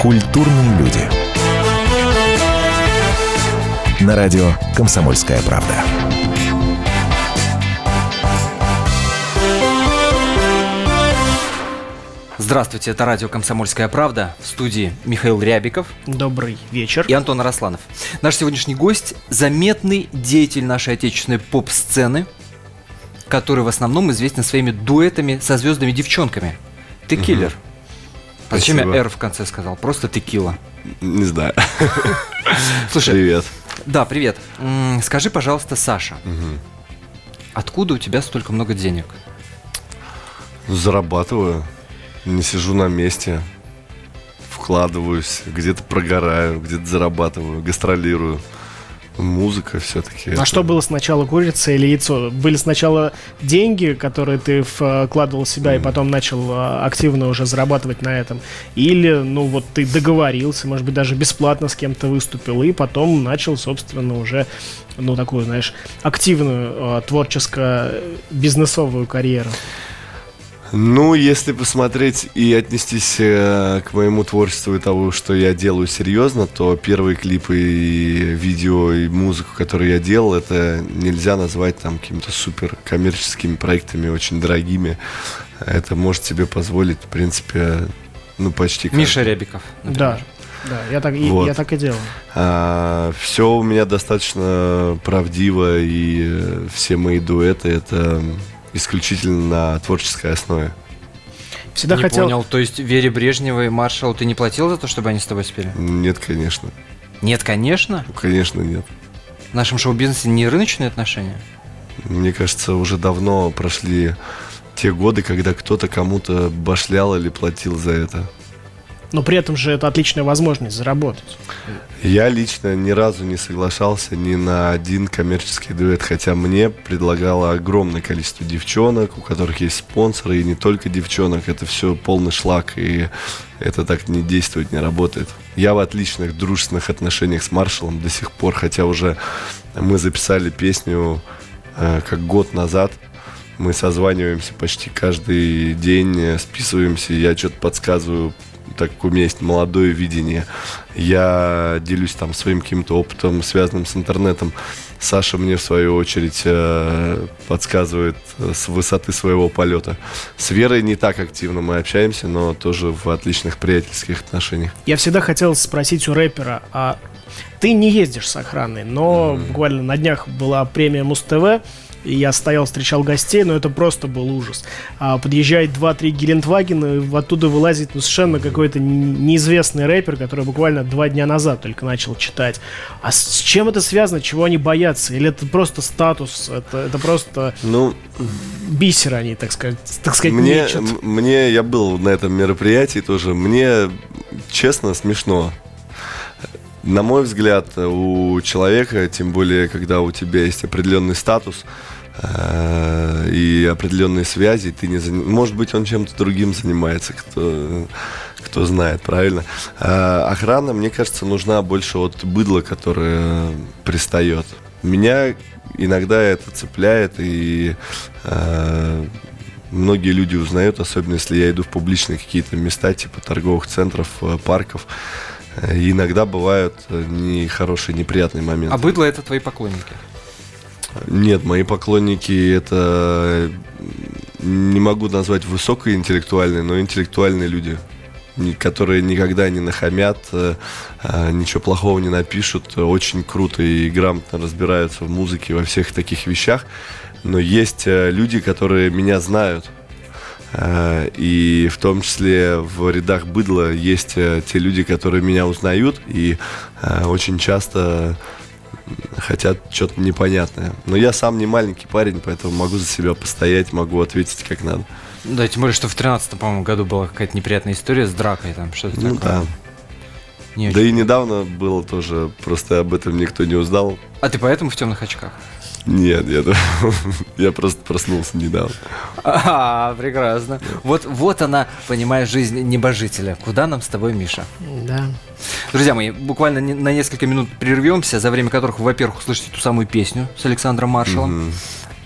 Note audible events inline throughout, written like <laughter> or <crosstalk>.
Культурные люди. На радио «Комсомольская правда». Здравствуйте, это радио «Комсомольская правда». В студии Михаил Рябиков. Добрый вечер. И Антон Арасланов. Наш сегодняшний гость – заметный деятель нашей отечественной поп-сцены, который в основном известен своими дуэтами со звездными девчонками. Ты киллер. А зачем я «Р» в конце сказал? Просто текила. Не знаю. <laughs> Слушай, Привет. да, привет. Скажи, пожалуйста, Саша, откуда у тебя столько много денег? Зарабатываю. Не сижу на месте. Вкладываюсь. Где-то прогораю, где-то зарабатываю, гастролирую. Музыка все-таки. А что было сначала, курица или яйцо? Были сначала деньги, которые ты вкладывал в себя и потом начал а, активно уже зарабатывать на этом? Или, ну вот ты договорился, может быть, даже бесплатно с кем-то выступил, и потом начал, собственно, уже, ну, такую, знаешь, активную а, творческо-бизнесовую карьеру? Ну, если посмотреть и отнестись э, к моему творчеству и того, что я делаю серьезно, то первые клипы и видео и музыку, которую я делал, это нельзя назвать там какими-то супер коммерческими проектами, очень дорогими. Это может себе позволить, в принципе, ну, почти каждый. Миша Рябиков. например. Да, да, я так, и- Вот. я так и делал. все у меня достаточно правдиво, и все мои дуэты это исключительно на творческой основе. Всегда не хотел... понял, то есть Вере Брежневой, Маршалу ты не платил за то, чтобы они с тобой спели? Нет, конечно. Нет, конечно. Ну, конечно, нет. В нашем шоу-бизнесе не рыночные отношения. Мне кажется, уже давно прошли те годы, когда кто-то кому-то башлял или платил за это. Но при этом же это отличная возможность заработать. Я лично ни разу не соглашался ни на один коммерческий дуэт, хотя мне предлагало огромное количество девчонок, у которых есть спонсоры, и не только девчонок, это все полный шлак, и это так не действует, не работает. Я в отличных дружественных отношениях с Маршалом до сих пор, хотя уже мы записали песню э, как год назад, мы созваниваемся почти каждый день, э, списываемся, я что-то подсказываю, так как у меня есть молодое видение. Я делюсь там своим каким-то опытом, связанным с интернетом. Саша мне, в свою очередь, э, подсказывает э, с высоты своего полета. С Верой не так активно мы общаемся, но тоже в отличных приятельских отношениях. Я всегда хотел спросить у рэпера, а ты не ездишь с охраной, но буквально на днях была премия Муз-ТВ, и я стоял, встречал гостей, но это просто был ужас. А, подъезжает 2-3 Гелендвагена, и оттуда вылазит ну, совершенно какой-то неизвестный рэпер, который буквально два дня назад только начал читать. А с чем это связано? Чего они боятся? Или это просто статус? Это, это просто Ну, бисер они, так сказать, так сказать мне, мечут? мне, я был на этом мероприятии тоже, мне, честно, смешно. На мой взгляд, у человека, тем более, когда у тебя есть определенный статус э, и определенные связи, ты не заним- может быть, он чем-то другим занимается, кто, кто знает, правильно? А охрана, мне кажется, нужна больше от быдла, которое пристает. Меня иногда это цепляет, и э, многие люди узнают, особенно если я иду в публичные какие-то места, типа торговых центров, э, парков. Э, И иногда бывают э, нехорошие, неприятные моменты. А быдло это твои поклонники. Нет, мои поклонники это не могу назвать высокоинтеллектуальные, но интеллектуальные люди, которые никогда не нахамят, э, э, ничего плохого не напишут, очень круто и грамотно разбираются в музыке, во всех таких вещах. Но есть люди, которые меня знают. Э, И в том числе в рядах быдла есть э, те люди, которые меня узнают и э, очень часто хотят что-то непонятное. Но я сам не маленький парень, поэтому могу за себя постоять, могу ответить как надо. Да, тем более, что в 13 по-моему, году была какая-то неприятная история с дракой там, что-то Ну такое. да. Не Да и недавно было тоже, просто об этом никто не узнал. А ты поэтому в темных очках? Нет, нет, <laughs> я просто проснулся недавно. А, прекрасно. Вот, вот она, понимаешь, жизнь небожителя. Куда нам с тобой, Миша? Да. Друзья мои, буквально на несколько минут прервемся, за время которых вы, во-первых, услышите ту самую песню с Александром Маршалом.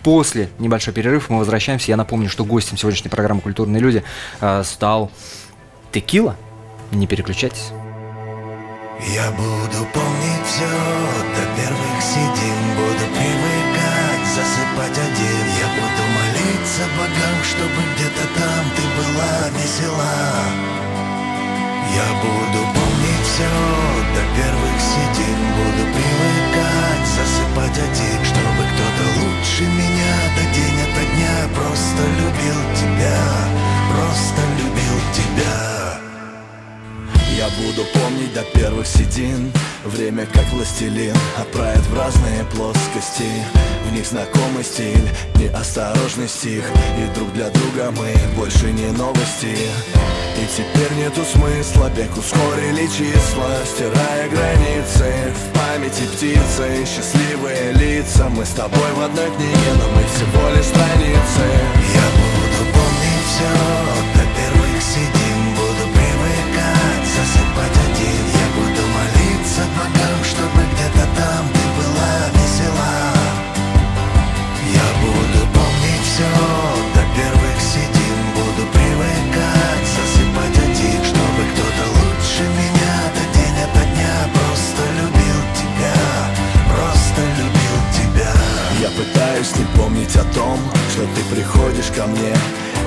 После небольшой перерыв мы возвращаемся. Я напомню, что гостем сегодняшней программы «Культурные люди» э, стал Текила. Не переключайтесь. Я буду помнить все до первых седин Засыпать один Я буду молиться богам, чтобы где-то там ты была весела. Я буду помнить все до первых седин Буду привыкать засыпать один Чтобы кто-то лучше меня до день ото дня Просто любил тебя, просто любил тебя. Я буду помнить до первых седин Время как властелин Отправит в разные плоскости. В них знакомый стиль Неосторожный стих И друг для друга мы больше не новости. И теперь нету смысла Бег ускорили числа Стирая границы. В памяти птицы Счастливые лица. Мы с тобой в одной книге Но мы всего лишь страницы. Я буду помнить все там ты была весела. Я буду помнить все до первых седин. Буду привыкать засыпать один Чтобы кто-то лучше меня до день ото дня Просто любил тебя, просто любил тебя. Я пытаюсь не помнить о том, что ты приходишь ко мне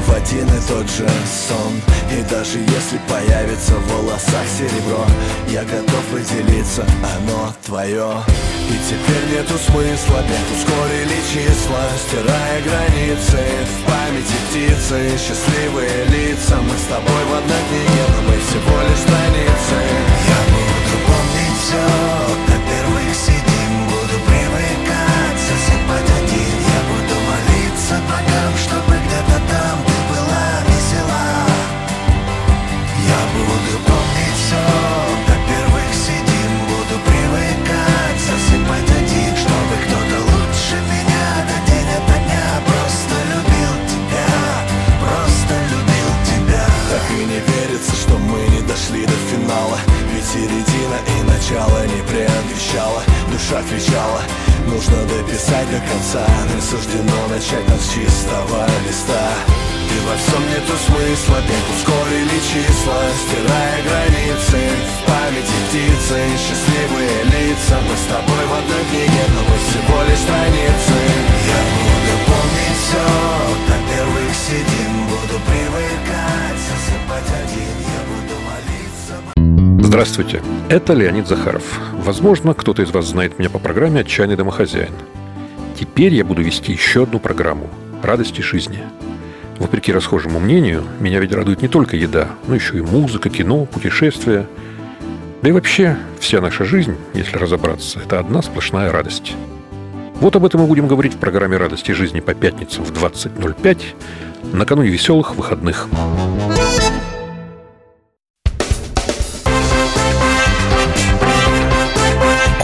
в один и тот же сон. И даже если появится в волосах серебро Я готов поделиться, оно твое. И теперь нету смысла, бег ускорили числа. Стирая границы, в памяти птицы Счастливые лица, мы с тобой в одной книге Но мы всего лишь Кричала, нужно дописать до конца Не суждено начать нас с чистого листа. И во всем нету смысла, бег ускорили числа Стирая границы, в памяти птицы. Счастливые лица, мы с тобой в одной книге Но мы всего лишь страницы. Я буду помнить все до первых седин Буду привыкать засыпать один Я буду молиться. Здравствуйте, это Леонид Захаров. Возможно, кто-то из вас знает меня по программе «Отчаянный домохозяин». Теперь я буду вести еще одну программу «Радости жизни». Вопреки расхожему мнению, меня ведь радует не только еда, но еще и музыка, кино, путешествия. Да и вообще, вся наша жизнь, если разобраться, это одна сплошная радость. Вот об этом мы будем говорить в программе «Радости жизни» по пятницам в 20.05 накануне веселых выходных.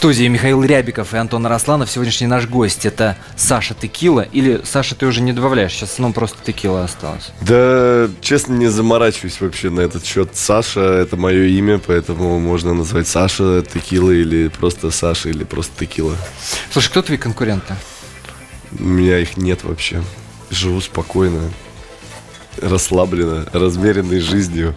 Студии Михаил Рябиков и Антон Арасланов. Сегодняшний наш гость это Саша Текила. Или, Саша, ты уже не добавляешь, сейчас ну просто Текила осталось. Да, честно, не заморачиваюсь вообще на этот счет. Саша – это мое имя, поэтому можно назвать Саша Текила или просто Саша, или просто Текила. Слушай, кто твои конкуренты? У меня их нет вообще. Живу спокойно, расслабленно, размеренной жизнью.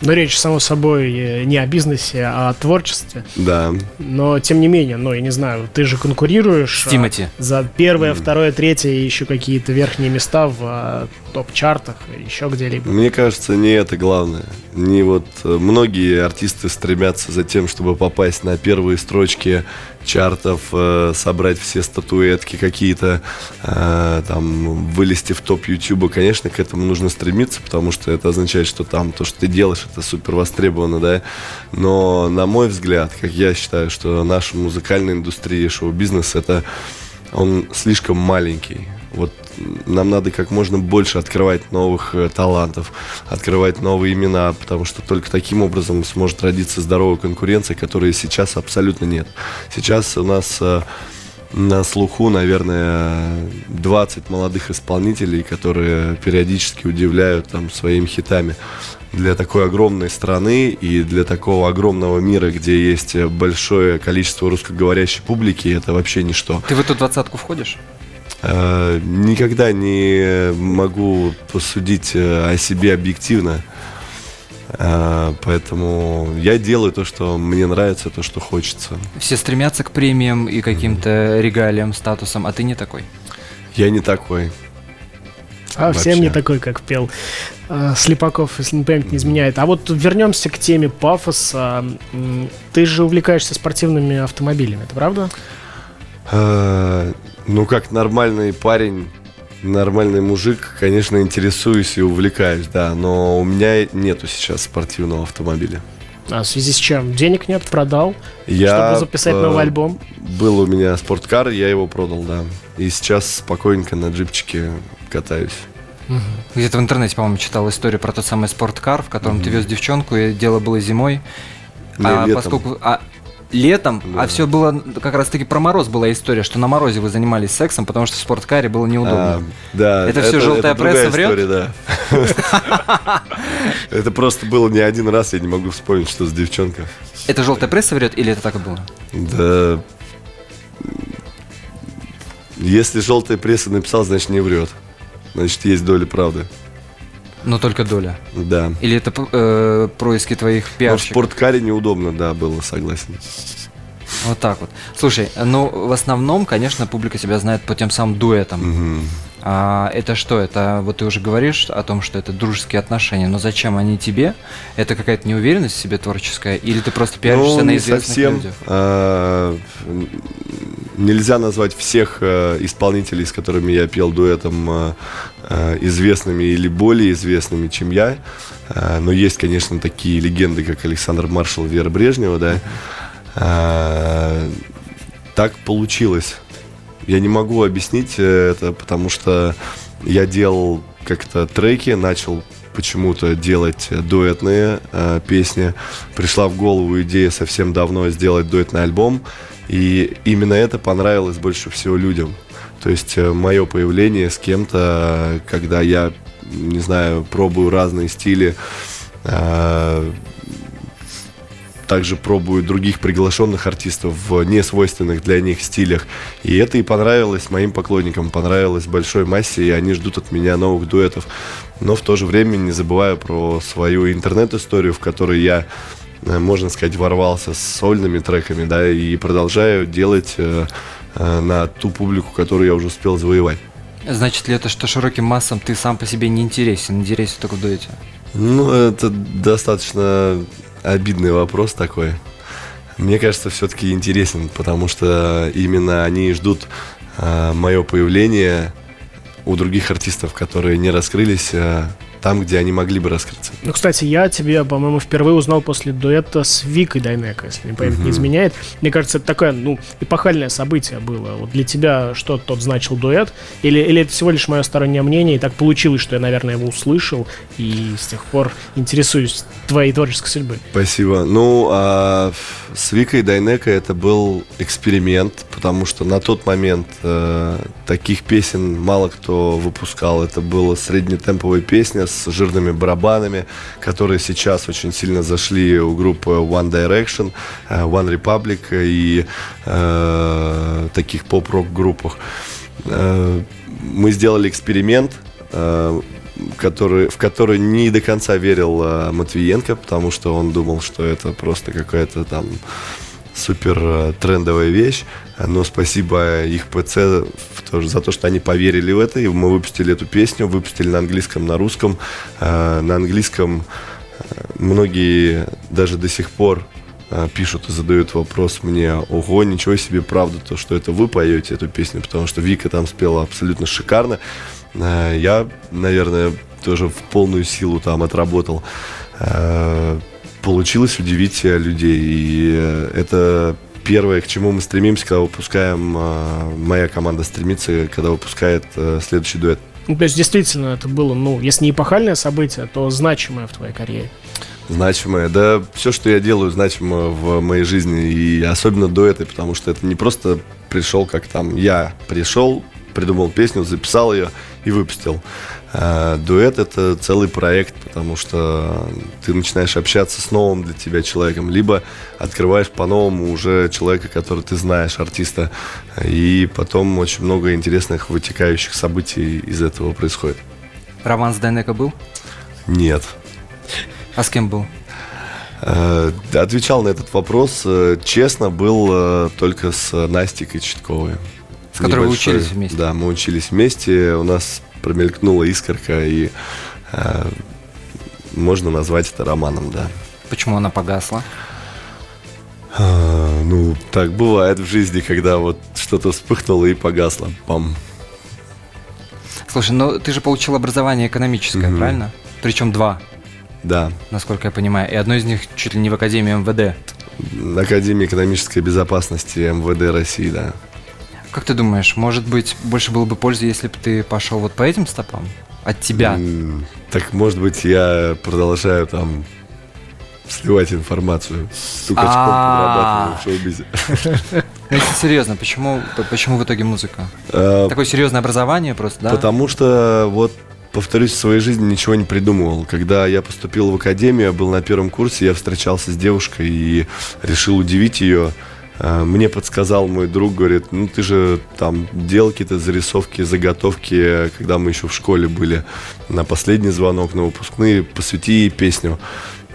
Но речь, само собой, э, не о бизнесе, а о творчестве. Да. Но, тем не менее, ну, я не знаю, ты же конкурируешь... С а, Тимати. За первое, второе, третье и еще какие-то верхние места в а, топ-чартах, еще где-либо. Мне кажется, не это главное. Не вот э, многие артисты стремятся за тем, чтобы попасть на первые строчки чартов, э, собрать все статуэтки какие-то, э, там, вылезти в топ Ютуба. Конечно, к этому нужно стремиться, потому что это означает, что там то, что ты делаешь, это супер востребовано, да. Но, на мой взгляд, как я считаю, что наша музыкальная индустрия, шоу-бизнес, это он слишком маленький. Вот нам надо как можно больше открывать новых э, талантов, открывать новые имена, потому что только таким образом сможет родиться здоровая конкуренция, которой сейчас абсолютно нет. Сейчас у нас э, на слуху, наверное, 20 молодых исполнителей, которые периодически удивляют там своими хитами. для такой огромной страны и для такого огромного мира, где есть большое количество русскоговорящей публики, это вообще ничто. Ты в эту двадцатку входишь? Э, Никогда не могу посудить э, о себе объективно. Э, Поэтому я делаю то, что мне нравится, то, что хочется. Все стремятся к премиям и каким-то регалиям, статусам, а ты не такой. Я не такой. А всем Вообще. не такой, как пел э, Слепаков, если не память не изменяет. А вот вернемся к теме пафоса. Ты же увлекаешься спортивными автомобилями, это правда? Ну, как нормальный парень, нормальный мужик, конечно, интересуюсь и увлекаюсь, да. Но у меня нету сейчас спортивного автомобиля. А в связи с чем? Денег нет, продал, Я, чтобы записать э, новый альбом. Был у меня спорткар, я его продал, да. И сейчас спокойненько на джипчике катаюсь. Где-то в интернете, по-моему, читал историю про тот самый спорткар, в котором ты вез девчонку, и дело было зимой. Не, а летом. поскольку... А, летом, Да. а все было как раз таки про мороз была история, что на морозе вы занимались сексом, потому что в спорткаре было неудобно. А, да, Это всё желтая другая пресса врет? история, да. <laughs> Это просто было не один раз, я не могу вспомнить, что с девчонкой. Это желтая пресса врет или это так и было? Да. Если желтая пресса написал, значит не врет. Значит, есть доля правды. Но только доля. Да. Или это э, происки твоих Но в пиарщиков? спорткаре неудобно, да, было, согласен. Вот так вот. Слушай, ну в основном, конечно, публика тебя знает по тем самым дуэтам. Мгм. А это что? Это вот ты уже говоришь о том, что это дружеские отношения, но зачем они тебе? Это какая-то неуверенность в себе творческая, или ты просто пиаришься Ну, на известных совсем. людях? А, Нельзя назвать всех э, исполнителей, с которыми я пел дуэтом, э, известными или более известными, чем я. А, Но есть, конечно, такие легенды, как Александр Маршал, Вера Брежнева, да. А, Так получилось. Я не могу объяснить э, это, потому что я делал как-то треки, начал почему-то делать э, дуэтные э, песни. Пришла в голову идея совсем давно сделать дуэтный альбом, и именно это понравилось больше всего людям. То есть мое появление с кем-то, э, когда я, не знаю, пробую разные стили, э, также пробую других приглашенных артистов в несвойственных для них стилях. И это и понравилось моим поклонникам, понравилось большой массе, и они ждут от меня новых дуэтов. Но в то же время не забываю про свою интернет-историю, в которой я, э, можно сказать, ворвался с сольными треками, да, и продолжаю делать э, э, на ту публику, которую я уже успел завоевать. Значит ли это, что широким массам ты сам по себе не интересен, интересен только в дуэте? Ну, это достаточно обидный вопрос такой. Мне кажется, все-таки интересен, потому что именно они ждут мое появление у других артистов, которые не раскрылись э, там, где они могли бы раскрыться. Ну, кстати, я тебя, по-моему, впервые узнал после дуэта с Викой Дайнеко, если память не изменяет. Мне кажется, это такое, ну, эпохальное событие было. Вот для тебя что тот значил дуэт? Или, или это всего лишь мое стороннее мнение, и так получилось, что я, наверное, его услышал, и с тех пор интересуюсь твоей творческой судьбой? Спасибо. Ну, а с Викой Дайнеко это был эксперимент, потому что на тот момент э, таких песен мало кто выпускал. Это была среднетемповая песня с жирными барабанами, которые сейчас очень сильно зашли у группы One Direction, э, One Republic и э, таких поп-рок группах. Э, мы сделали эксперимент, э, который, в который не до конца верил э, Матвиенко, потому что он думал, что это просто какая-то там супер э, трендовая вещь. Но спасибо их ПЦ за то, что они поверили в это. И мы выпустили эту песню, выпустили на английском, на русском. Э, На английском э, многие даже до сих пор пишут и задают вопрос мне, ого, ничего себе, правда, то, что это вы поете эту песню, потому что Вика там спела абсолютно шикарно. Я, наверное, тоже в полную силу там отработал. Получилось удивить э, людей, и э, это первое, к чему мы стремимся, когда выпускаем, э, моя команда стремится, когда выпускает следующий дуэт. Ну, то есть, действительно, это было, ну, если не эпохальное событие, то значимое в твоей карьере. Значимое. Да, все, что я делаю, значимо в моей жизни. И особенно дуэты, потому что это не просто пришел, как там я пришел, придумал песню, записал ее и выпустил. А дуэт это целый проект, потому что ты начинаешь общаться с новым для тебя человеком, либо открываешь по-новому уже человека, который ты знаешь, артиста, и потом очень много интересных вытекающих событий из этого происходит. Роман с Дайнеко был? Нет. А с кем был? Э, Отвечал на этот вопрос. э, Честно, был э, только с Настей Кочетковой. С которой вы учились вместе? Да, мы учились вместе. У нас промелькнула искорка, и э, можно назвать это романом, да. Почему она погасла? А, ну, так бывает в жизни, когда вот что-то вспыхнуло и погасло. Пам. Слушай, ну ты же получил образование экономическое, Мгм. правильно? Причем два, Да. насколько я понимаю. И одно из них чуть ли не в Академии МВД. Академия экономической безопасности МВД России, да. Как ты думаешь, может быть, больше было бы пользы, если бы ты пошел вот по этим стопам? От тебя? М, Так, может быть, я продолжаю там сливать информацию. Стукачком А. подрабатываю в шоу-бизе. Ну, если серьезно, почему, почему в итоге музыка? Э, Такое серьезное образование просто, да? Потому что вот повторюсь, в своей жизни ничего не придумывал. Когда я поступил в академию, я был на первом курсе, я встречался с девушкой и решил удивить ее. Э, Мне подсказал мой друг, говорит, ну ты же там делал какие-то зарисовки, заготовки, когда мы еще в школе были, на последний звонок, на выпускные, посвяти песню.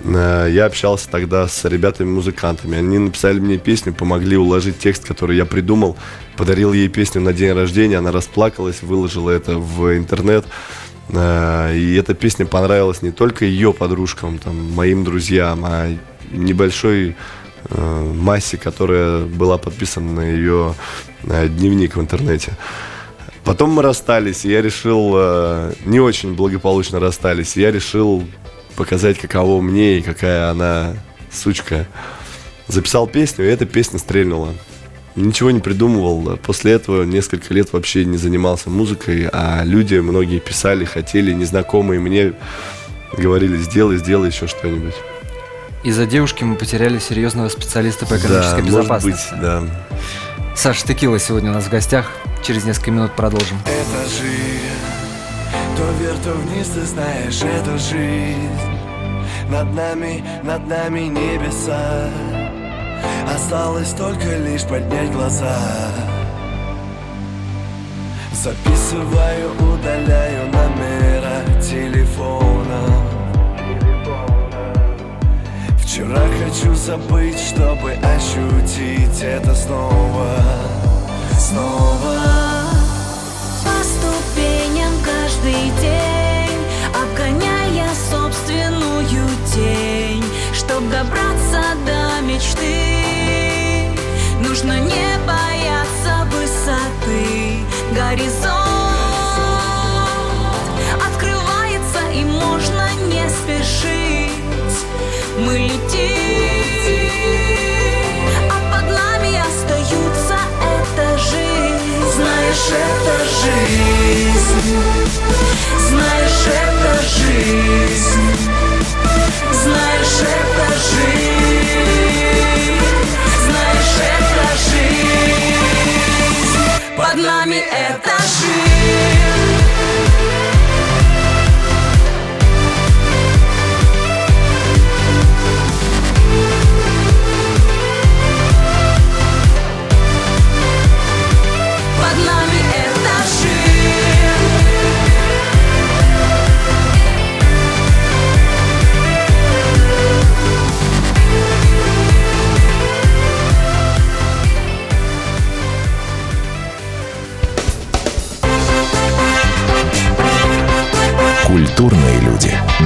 Э, Я общался тогда с ребятами-музыкантами. Они написали мне песню, помогли уложить текст, который я придумал. Подарил ей песню на день рождения, она расплакалась, выложила это в интернет. Э, И эта песня понравилась не только ее подружкам, там, моим друзьям, а небольшой массе, которая была подписана на ее э, дневник в интернете. Потом мы расстались, и я решил, э, не очень благополучно расстались, и я решил показать, каково мне и какая она сучка. Записал песню, и эта песня стрельнула. Ничего не придумывал. После этого несколько лет вообще не занимался музыкой, а люди, многие писали, хотели, незнакомые мне говорили, сделай, сделай еще что-нибудь. Из-за девушки мы потеряли серьезного специалиста по Да, экономической может безопасности. быть, да. Саша Текила сегодня у нас в гостях. Через несколько минут продолжим. Этажи То вверх, то вниз, ты знаешь, это жизнь Над нами, над нами небеса Осталось только лишь поднять глаза Записываю, удаляю номера телефона Вчера хочу забыть, чтобы ощутить это снова. Снова. По ступеням каждый день Обгоняя собственную тень. Чтоб добраться до мечты Нужно не бояться высоты. Горизонт открывается и можно не спешить Мы летим, а под нами остаются это жизнь. Знаешь, это жизнь. Знаешь, это жизнь. Знаешь, это жизнь. Знаешь, это жизнь. Под нами это жизнь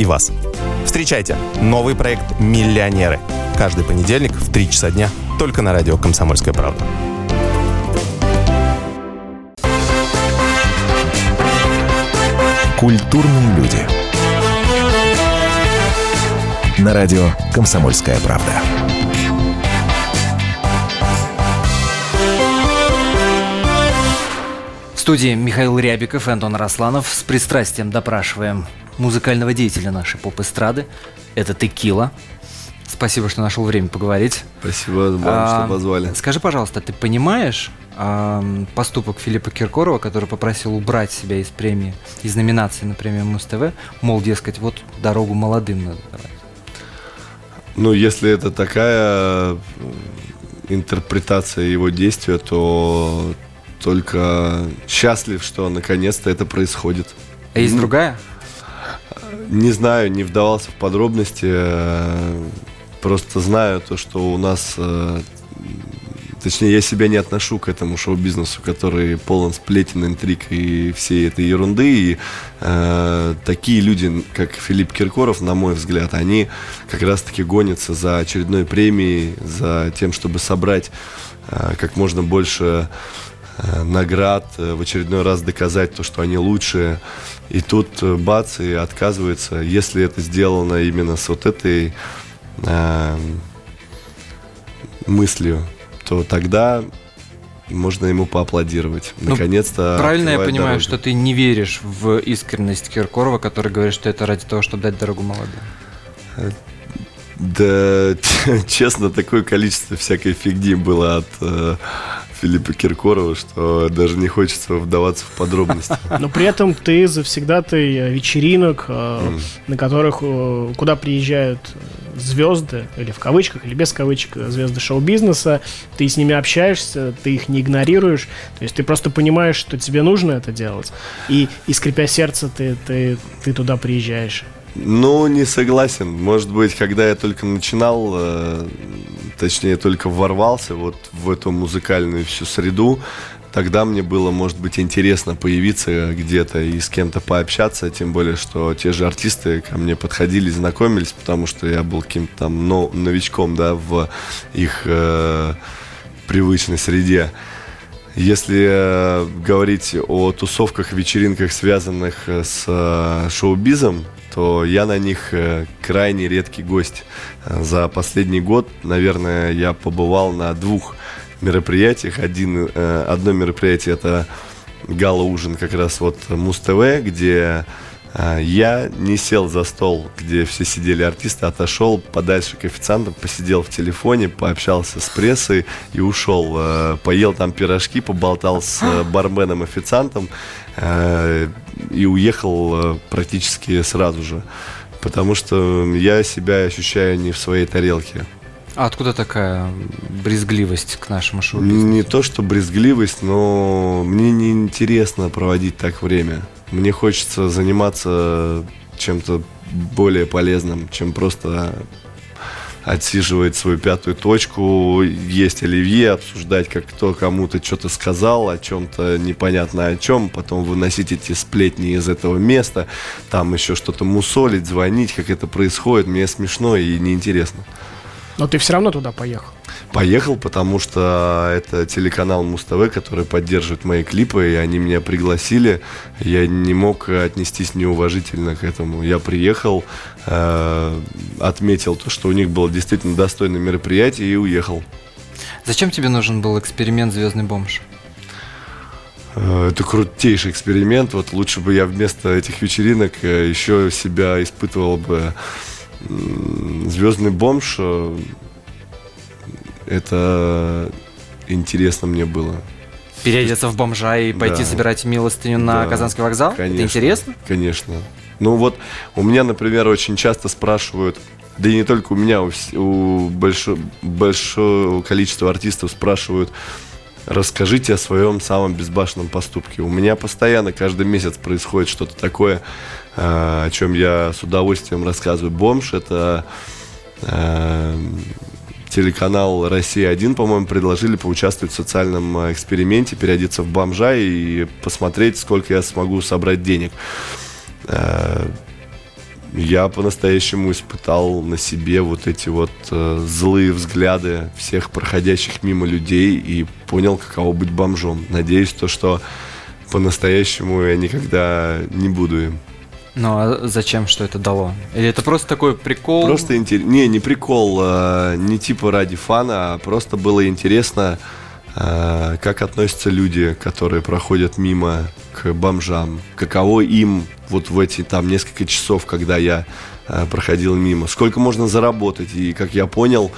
и вас. Встречайте новый проект «Миллионеры». Каждый понедельник в 3 часа дня только на радио «Комсомольская правда». Культурные люди. На радио «Комсомольская правда». Студии Михаил Рябиков и Антон Росланов с пристрастием допрашиваем музыкального деятеля нашей поп-эстрады. Это Текила. Спасибо, что нашел время поговорить. Спасибо вам, А, что позвали. Скажи, пожалуйста, ты понимаешь а, поступок Филиппа Киркорова, который попросил убрать себя из премии, из номинации на премию Муз-ТВ, мол, дескать, вот дорогу молодым надо давать. Ну, если это такая интерпретация его действия, то только счастлив, что наконец-то это происходит. А есть Ну, другая? Не знаю, не вдавался в подробности. э, Просто знаю то, что у нас... э, Точнее, я себя не отношу к этому шоу-бизнесу, который полон сплетен, интриг и всей этой ерунды. И э, такие люди, как Филипп Киркоров, на мой взгляд, они как раз-таки гонятся за очередной премией, за тем, чтобы собрать э, как можно больше наград, э, в очередной раз доказать то, что они лучшие. И тут э, бац, и отказывается. Если это сделано именно с вот этой э, мыслью, то тогда можно ему поаплодировать. Ну, Наконец-то. Правильно я понимаю, дороги. что ты не веришь в искренность Киркорова, который говорит, что это ради того, чтобы дать дорогу молодым? Да, <laughs> честно, такое количество всякой фигни было от э, Филиппа Киркорова, что даже не хочется вдаваться в подробности. <laughs> Но при этом ты завсегдатый э, вечеринок, э, на которых э, куда приезжают звезды, или в кавычках, или без кавычек, звезды шоу-бизнеса, ты с ними общаешься, ты их не игнорируешь, то есть ты просто понимаешь, что тебе нужно это делать, и, и скрипя сердце, ты, ты, ты туда приезжаешь. Ну, не согласен. Может быть, когда я только начинал, точнее, только ворвался вот в эту музыкальную всю среду, тогда мне было, может быть, интересно появиться где-то и с кем-то пообщаться, тем более, что те же артисты ко мне подходили, знакомились, потому что я был каким-то там но- новичком, да, в их э, привычной среде. Если э, говорить о тусовках, вечеринках, связанных с э, шоу-бизом, то я на них э, крайне редкий гость. Э, За последний год, наверное, я побывал на двух мероприятиях. Один, э, одно мероприятие это гала-ужин как раз вот Муз-ТВ, где а, Я не сел за стол, где все сидели артисты, отошел подальше к официантам, посидел в телефоне, пообщался с прессой и ушел. Э, Поел там пирожки, поболтал с э, барменом-официантом э, и уехал э, практически сразу же. Потому что я себя ощущаю не в своей тарелке. А откуда такая брезгливость к нашему шоу Не то, что брезгливость, но мне не интересно проводить так время. Мне хочется заниматься чем-то более полезным, чем просто отсиживать свою пятую точку, есть оливье, обсуждать, как кто кому-то что-то сказал, о чем-то непонятно о чем, потом выносить эти сплетни из этого места, там еще что-то мусолить, звонить, как это происходит, мне смешно и неинтересно. Но ты все равно туда поехал. Поехал, потому что это телеканал Муз-ТВ, который поддерживает мои клипы, и они меня пригласили. Я не мог отнестись неуважительно к этому. Я приехал, э, отметил то, что у них было действительно достойное мероприятие, и уехал. Зачем тебе нужен был эксперимент Звездный бомж? Э, Это крутейший эксперимент. Вот лучше бы я вместо этих вечеринок э, еще себя испытывал бы Звездный бомж. Это интересно мне было. Переодеться в бомжа и пойти Да. собирать милостыню на Да, Казанский вокзал? Конечно, Это интересно? Конечно. Ну вот у меня, например, очень часто спрашивают, да и не только у меня, у, у большо- большого количества артистов спрашивают, расскажите о своем самом безбашенном поступке. У меня постоянно каждый месяц происходит что-то такое, э, о чем я с удовольствием рассказываю. Бомж это э, телеканал «Россия-1», по-моему, предложили поучаствовать в социальном э, эксперименте, переодеться в бомжа и посмотреть, сколько я смогу собрать денег. Э, Я по-настоящему испытал на себе вот эти вот э, злые взгляды всех проходящих мимо людей и понял, каково быть бомжом. Надеюсь, то, что по-настоящему я никогда не буду им. Ну а зачем, что это дало? Или это просто такой прикол? Просто интересно. Не, не прикол, э, не типа ради фана, а просто было интересно, э, как относятся люди, которые проходят мимо к бомжам. Каково им вот в эти там несколько часов, когда я э, проходил мимо. Сколько можно заработать. И как я понял,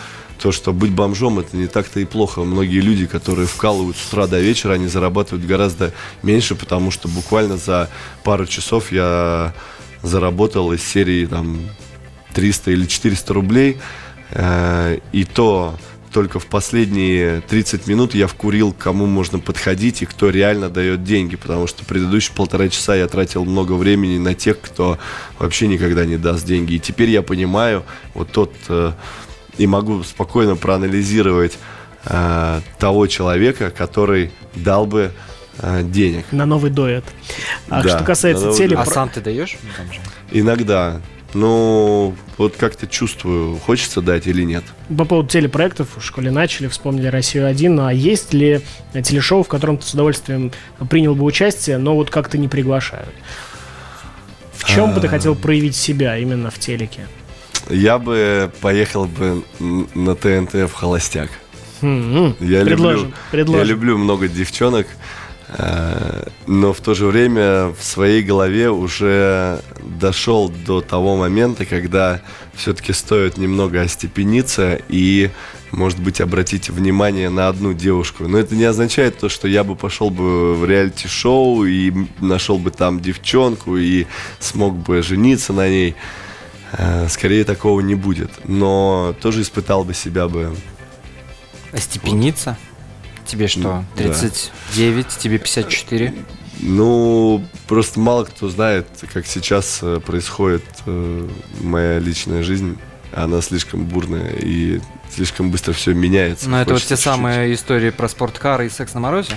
то, что быть бомжом, это не так-то и плохо. Многие люди, которые вкалывают с утра до вечера, они зарабатывают гораздо меньше, потому что буквально за пару часов я заработал из серии там 300 или 400 рублей. Э, И то только в последние 30 минут я вкурил, кому можно подходить и кто реально дает деньги, потому что предыдущие полтора часа я тратил много времени на тех, кто вообще никогда не даст деньги. И теперь я понимаю, вот тот, э, и могу спокойно проанализировать э, того человека, который дал бы э, денег. На новый дуэт. А Да, что касается новый теле... А сам ты даешь? бомжам? Иногда. Ну, вот как-то чувствую, хочется дать или нет. По поводу телепроектов, в школе начали, вспомнили «Россию-1», а есть ли телешоу, в котором ты с удовольствием принял бы участие, но вот как-то не приглашают? В чем бы ты хотел проявить себя именно в телеке? Я бы поехал бы на ТНТ в холостяк. М-м, Я предложим, люблю, предложим. я люблю много девчонок, э, но в то же время в своей голове уже дошел до того момента, когда все-таки стоит немного остепениться и, может быть, обратить внимание на одну девушку. Но это не означает то, что я бы пошел бы в реалити-шоу и нашел бы там девчонку и смог бы жениться на ней. Э, Скорее такого не будет. Но тоже испытал бы себя бы Остепениться? Тебе что, Да. 39, тебе 54? Ну, просто мало кто знает, как сейчас э, происходит э, моя личная жизнь. Она слишком бурная и слишком быстро все меняется. Ну, это вот те чуть-чуть. самые истории про спорткары и секс на морозе?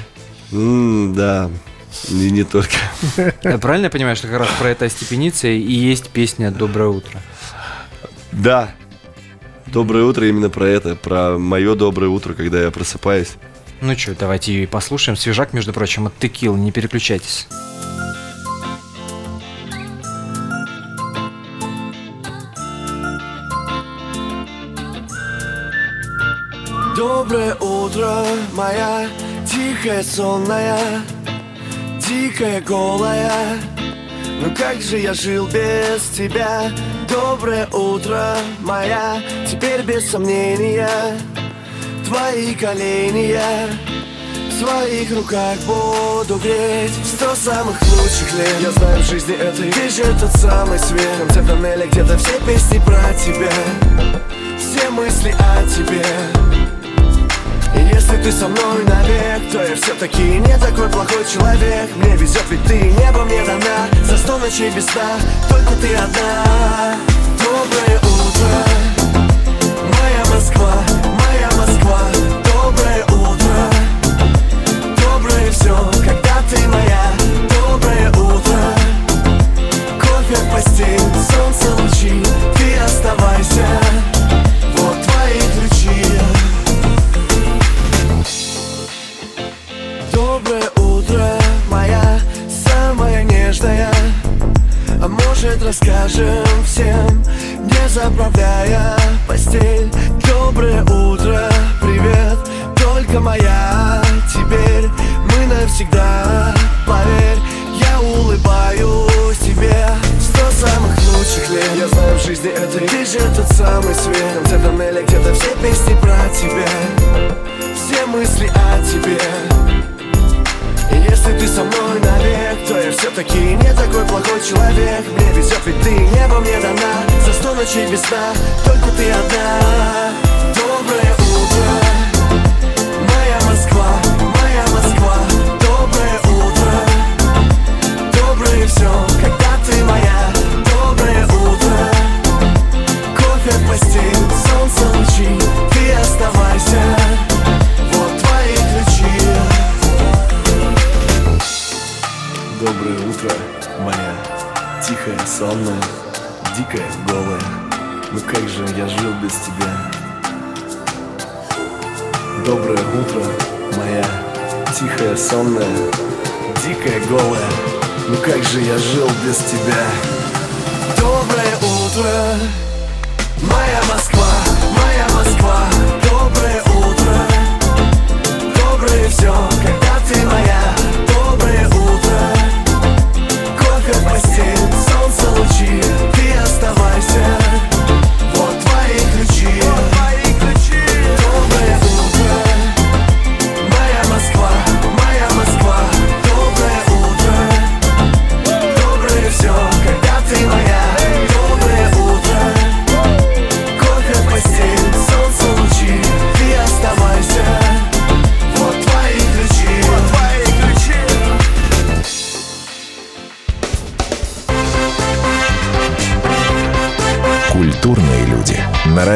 М, да, и не только. <laughs> Я правильно понимаю, что как раз про это остепениться и есть песня «Доброе утро»? Да. Доброе утро именно про это, про мое доброе утро, когда я просыпаюсь. Ну что, давайте ее и послушаем. Свежак, между прочим, от Текил, не переключайтесь. Доброе утро, моя тихая сонная, дикая голая. Ну как же я жил без тебя? Доброе утро, моя, теперь без сомнения. Твои колени я в своих руках буду греть Сто самых лучших лет Я знаю в жизни этой же тот самый свет В конце тоннеля где-то все песни про тебя Все мысли о тебе если ты со мной навек, то я все-таки не такой плохой человек. Мне везет, ведь ты небо мне дана. За сто ночей без сна, только ты одна. Доброе утро, сонная, дикая, голая. Ну как же я жил без тебя? Доброе утро, моя тихая, сонная, дикая, голая. Ну как же я жил без тебя? утро Моя Москва, моя Москва Доброе утро Доброе все,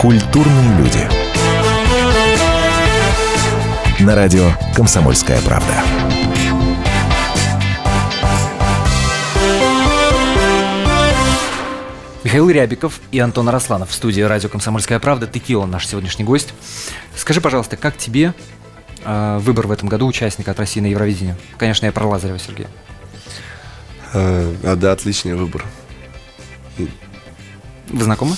Культурные люди. На радио «Комсомольская правда». Михаил Рябиков и Антон Арасланов в студии радио «Комсомольская правда». Текила наш сегодняшний гость. Скажи, пожалуйста, как тебе э, выбор в этом году участника от России на Евровидении? Конечно, я про Лазарева Сергея. А, а, да, отличный выбор. Вы знакомы?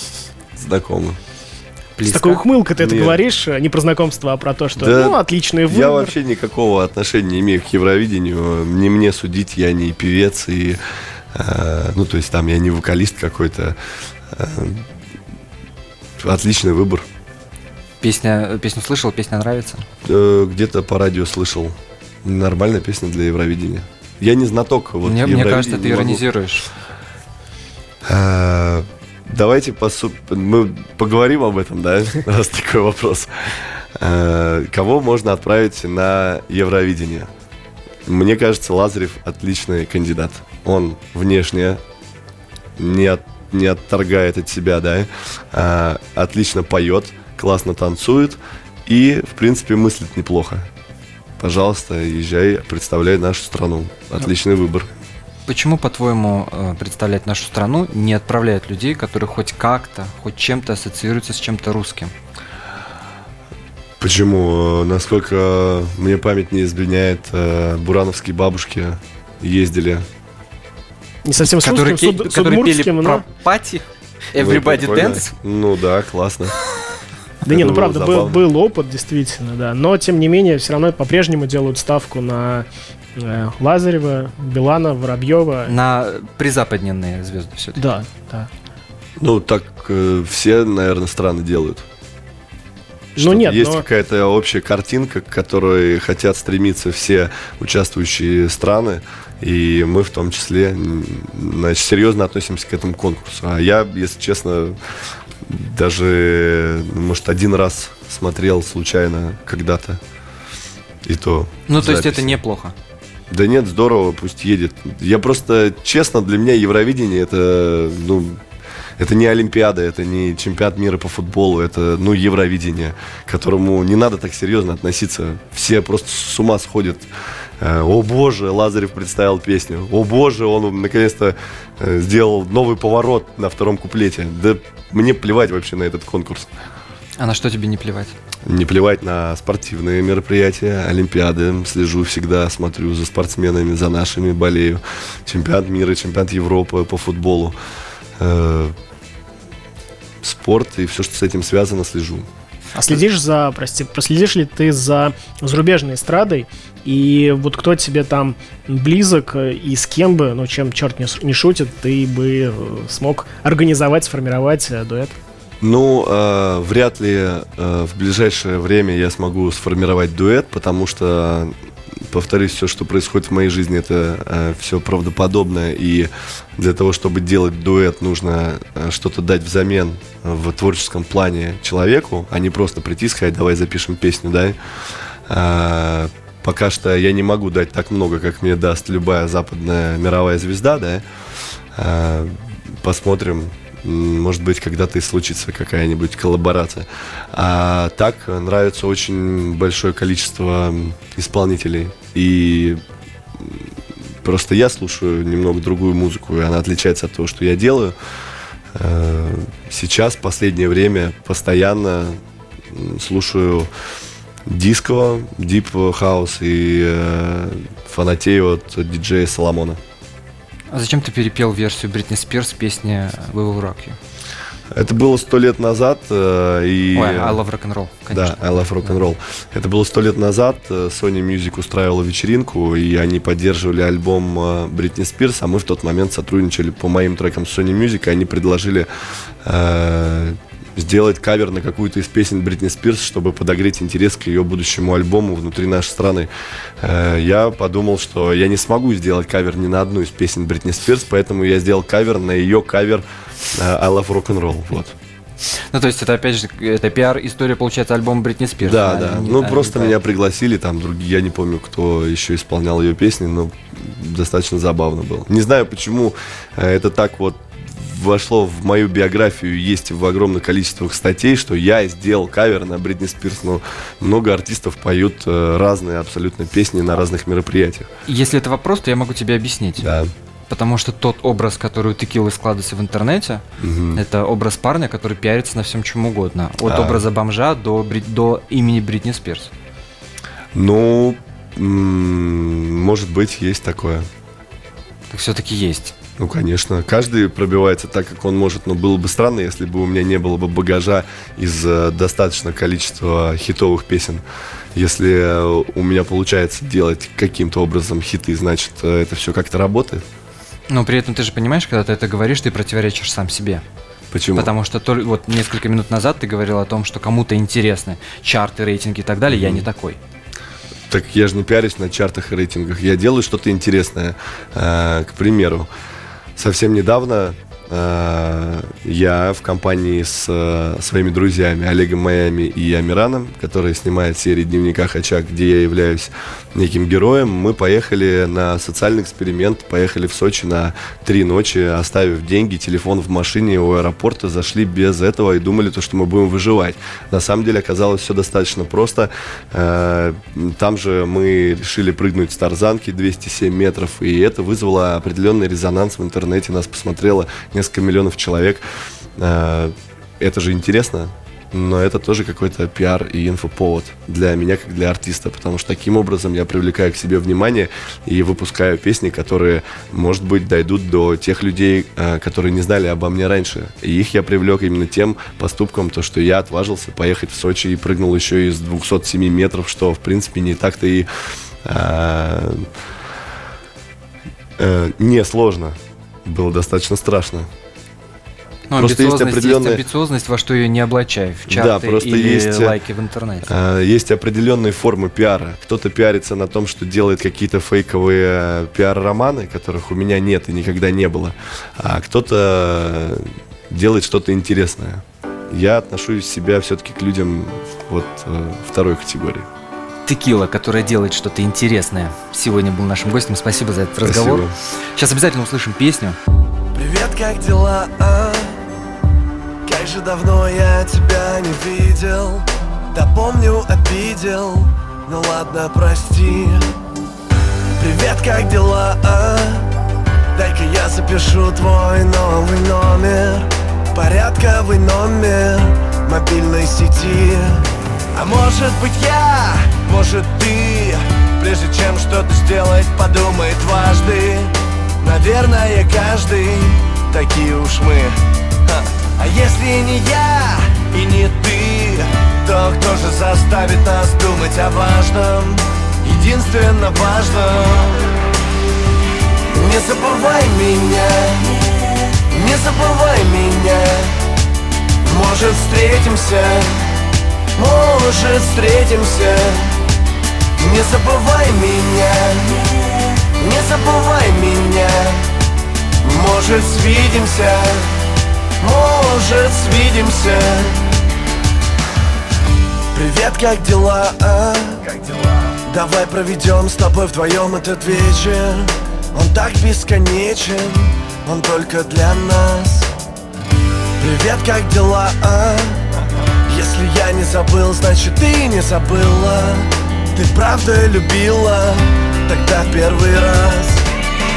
Знакомый. С Близко. такой ухмылкой ты это Нет. говоришь, э, не про знакомство, а про то, что, Да, ну, отличный выбор. Я вообще никакого отношения не имею к Евровидению. Не мне судить, я не певец и... э, ну, то есть там я не вокалист какой-то. Э, отличный выбор. Песня, песню слышал, песня нравится? Э, где-то по радио слышал. Нормальная песня для Евровидения. Я не знаток. Вот, мне, мне кажется, ты не могу. Давайте посу- мы поговорим об этом, да, <laughs> раз такой вопрос. А, Кого можно отправить на Евровидение? Мне кажется, Лазарев отличный кандидат. Он внешне не, от- не отторгает от себя, да, а, отлично поет, классно танцует и, в принципе, мыслит неплохо. Пожалуйста, езжай, представляй нашу страну. Отличный выбор. Почему, по-твоему, э, представлять нашу страну не отправляют людей, которые хоть как-то, хоть чем-то ассоциируются с чем-то русским? Почему? Э, Насколько мне память не изменяет, э, бурановские бабушки ездили. Не совсем с которые, русским, ке- с которые пели удмуртским, про но... пати? Ну, Everybody прикольно. dance? Ну да, классно. Да не, ну правда, был, был опыт, действительно, да. Но, тем не менее, все равно по-прежнему делают ставку на Лазарева, Билана, Воробьева. На призападненные звезды все-таки. Да, да. Ну, так э, все, наверное, страны делают. Ну Что нет, есть но- какая-то общая картинка, к которой хотят стремиться все участвующие страны, и мы в том числе значит, серьезно относимся к этому конкурсу. А я, если честно, даже, может, один раз смотрел случайно когда-то. И то. Ну, то есть это записи. неплохо. Да нет, здорово, пусть едет. Я просто, честно, для меня Евровидение это, ну, это не Олимпиада, это не чемпионат мира по футболу, это, ну, Евровидение, к которому не надо так серьезно относиться. Все просто с ума сходят. Э, О боже, Лазарев представил песню. О боже, он наконец-то э, сделал новый поворот на втором куплете. Да мне плевать вообще на этот конкурс. А на что тебе не плевать? Не плевать на спортивные мероприятия, Олимпиады. Слежу всегда, смотрю за спортсменами, за нашими, болею. Чемпионат мира, чемпионат Европы по футболу. Э, Спорт и все, что с этим связано, слежу. А следишь за, прости, проследишь ли ты за зарубежной эстрадой? И вот кто тебе там близок и с кем бы, ну чем черт не шутит, ты бы э, смог организовать, сформировать э, дуэт? Ну, э, вряд ли э, в ближайшее время я смогу сформировать дуэт, потому что, повторюсь, все, что происходит в моей жизни, это все правдоподобно. И для того, чтобы делать дуэт, нужно э, что-то дать взамен в творческом плане человеку, а не просто прийти сказать, давай запишем песню, да. Э, пока что я не могу дать так много, как мне даст любая западная мировая звезда, да. А, посмотрим, может быть, когда-то и случится какая-нибудь коллаборация. А так нравится очень большое количество исполнителей. И просто я слушаю немного другую музыку, и она отличается от того, что я делаю. Э, Сейчас, в последнее время, постоянно слушаю диско, дип хаус и э, фанатею от диджея Соломона. А зачем ты перепел версию Бритни Спирс песни We Will Rock You? Это было сто лет назад, э, и... Ой, I Love Rock and Roll, конечно. Да, I Love Rock and Roll. Это было сто лет назад. э, Sony Music устраивала вечеринку, и они поддерживали альбом э, Бритни Спирс, а мы в тот момент сотрудничали по моим трекам с Sony Music, и они предложили э, сделать кавер на какую-то из песен Бритни Спирс, чтобы подогреть интерес к ее будущему альбому внутри нашей страны. Э, я подумал, что я не смогу сделать кавер ни на одну из песен Бритни Спирс, поэтому я сделал кавер на ее кавер э, I Love Rock and Roll. Вот. Ну, то есть это, опять же, это пиар-история, получается, альбом Бритни Спирс. Да, а да. не- Ну, а не просто та. меня пригласили, там другие, я не помню, кто еще исполнял ее песни, но достаточно забавно было. Не знаю, почему э, это так вот вошло в мою биографию, есть в огромных количествах статей, что я сделал кавер на Бритни Спирс, но много артистов поют э, разные абсолютно песни на разных мероприятиях. Если это вопрос, то я могу тебе объяснить. Да. Потому что тот образ, который у Текилы складывается в интернете, Мгм. это образ парня, который пиарится на всем чем угодно. От А. образа бомжа до, Бри- до имени Бритни Спирс. Ну, может быть, есть такое. Так все-таки есть. Ну, конечно. Каждый пробивается так, как он может. Но было бы странно, если бы у меня не было бы багажа из э, достаточного количества хитовых песен. Если э, у меня получается делать каким-то образом хиты, значит, э, это все как-то работает. Но при этом ты же понимаешь, когда ты это говоришь, ты противоречишь сам себе. Почему? Потому что только вот несколько минут назад ты говорил о том, что кому-то интересны чарты, рейтинги и так далее. Я не такой. Так я же не пиарюсь на чартах и рейтингах. Я делаю что-то интересное. Э, К примеру, совсем недавно я в компании с э, своими друзьями Олегом Майами и Амираном, которые снимают серию «Дневника Хача», где я являюсь неким героем, мы поехали на социальный эксперимент, поехали в Сочи на три ночи, оставив деньги, телефон в машине у аэропорта, зашли без этого и думали, то, что мы будем выживать. На самом деле оказалось все достаточно просто. Э, Там же мы решили прыгнуть с тарзанки 207 метров, и это вызвало определенный резонанс в интернете. Нас посмотрело несколько миллионов человек. Э, Это же интересно. Но это тоже какой-то пиар и инфоповод для меня, как для артиста, потому что таким образом я привлекаю к себе внимание и выпускаю песни, которые, может быть, дойдут до тех людей, э, которые не знали обо мне раньше. И их я привлек именно тем поступком, то, что я отважился поехать в Сочи и прыгнул еще из 207 метров, что, в принципе, не так-то и э, э, не сложно. Было достаточно страшно. Ну, Просто есть определенная- есть амбициозность, во что ее не облачай. В чарты Да, просто или есть, э, лайки в интернете. А, Есть определенные формы пиара. Кто-то пиарится на том, что делает какие-то фейковые э, пиар-романы, которых у меня нет и никогда не было. А кто-то делает что-то интересное. Я отношусь себя все-таки к людям вот э, второй категории. Текила, которая делает что-то интересное, сегодня был нашим гостем. Спасибо за этот разговор. Спасибо. Сейчас обязательно услышим песню. Привет, как дела? а? Как же давно я тебя не видел Да помню, обидел Ну ладно, прости Привет, как дела? а? Дай-ка я запишу твой новый номер Порядковый номер мобильной сети А может быть я, может ты Прежде чем что-то сделать, подумай дважды. Наверное, каждый такие уж мы. А если не я и не ты То кто же заставит нас думать о важном Единственно важном? Не забывай меня Не забывай меня. Может встретимся Может встретимся Не забывай меня Не забывай меня Может свидимся Может свидимся Привет, как дела? а? Давай проведем с тобой вдвоем этот вечер Он так бесконечен, он только для нас Привет, как дела, а? Если я не забыл, значит ты не забыла Ты правда любила тогда первый раз?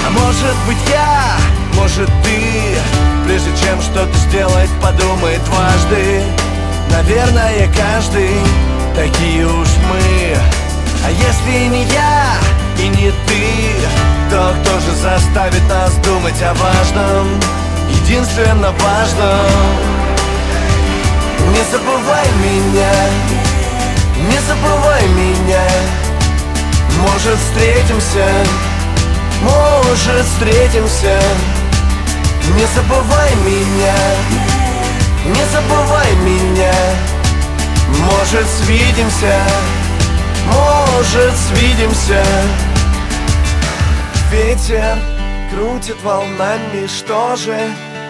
А может быть я, может ты Прежде чем что-то сделать, подумай дважды. Наверное, каждый, такие уж мы. А если не я и не ты То кто же заставит нас думать о важном Единственно важном? Не забывай меня Не забывай меня. Может встретимся? Может встретимся? Не забывай меня. Не забывай меня. Может свидимся? Может свидимся? Ветер крутит волнами. Что же,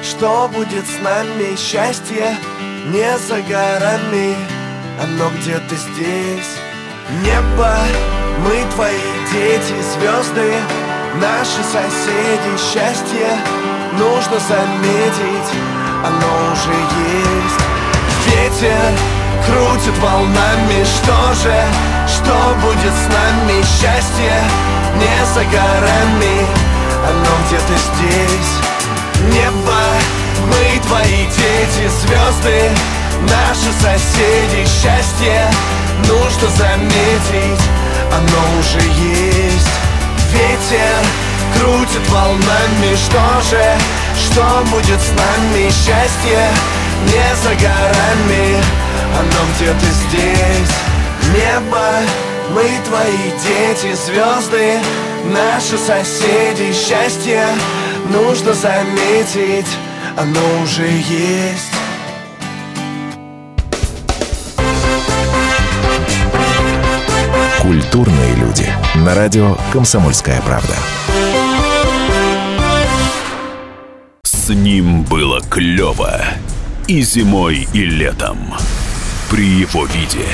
что будет с нами? Счастье не за горами Оно где-то здесь. Небо, мы твои дети Звезды, наши соседи. Счастье нужно заметить Оно уже есть. Ветер крутит волнами. Что же, что будет с нами? Счастье не за горами. Оно где-то здесь. Небо, мы твои дети Звезды, наши соседи Счастье нужно заметить. Оно уже есть. Ветер крутит волнами. Что же, что будет с нами? Счастье не за горами. Оно где-то здесь. Небо, мы твои дети Звезды, наши соседи. Счастье нужно заметить. Оно уже есть Культурные люди. На радио «Комсомольская правда». С ним было клево. И зимой, и летом. При его виде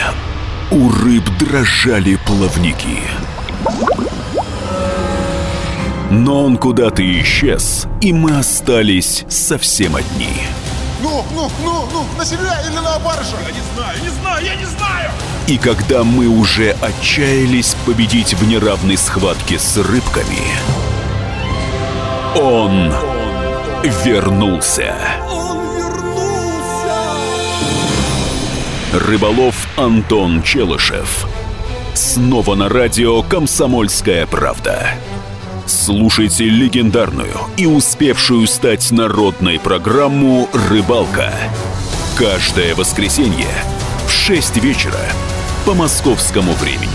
у рыб дрожали плавники. Но он куда-то исчез, и мы остались совсем одни. Ну, ну, ну, ну, на себя или на баржу? Я не знаю, не знаю, я не знаю! И когда мы уже отчаялись победить в неравной схватке с рыбками, он вернулся. Рыболов Антон Челышев. Снова на радио «Комсомольская правда». Слушайте легендарную и успевшую стать народной программу «Рыбалка». Каждое воскресенье в 6 вечера по московскому времени.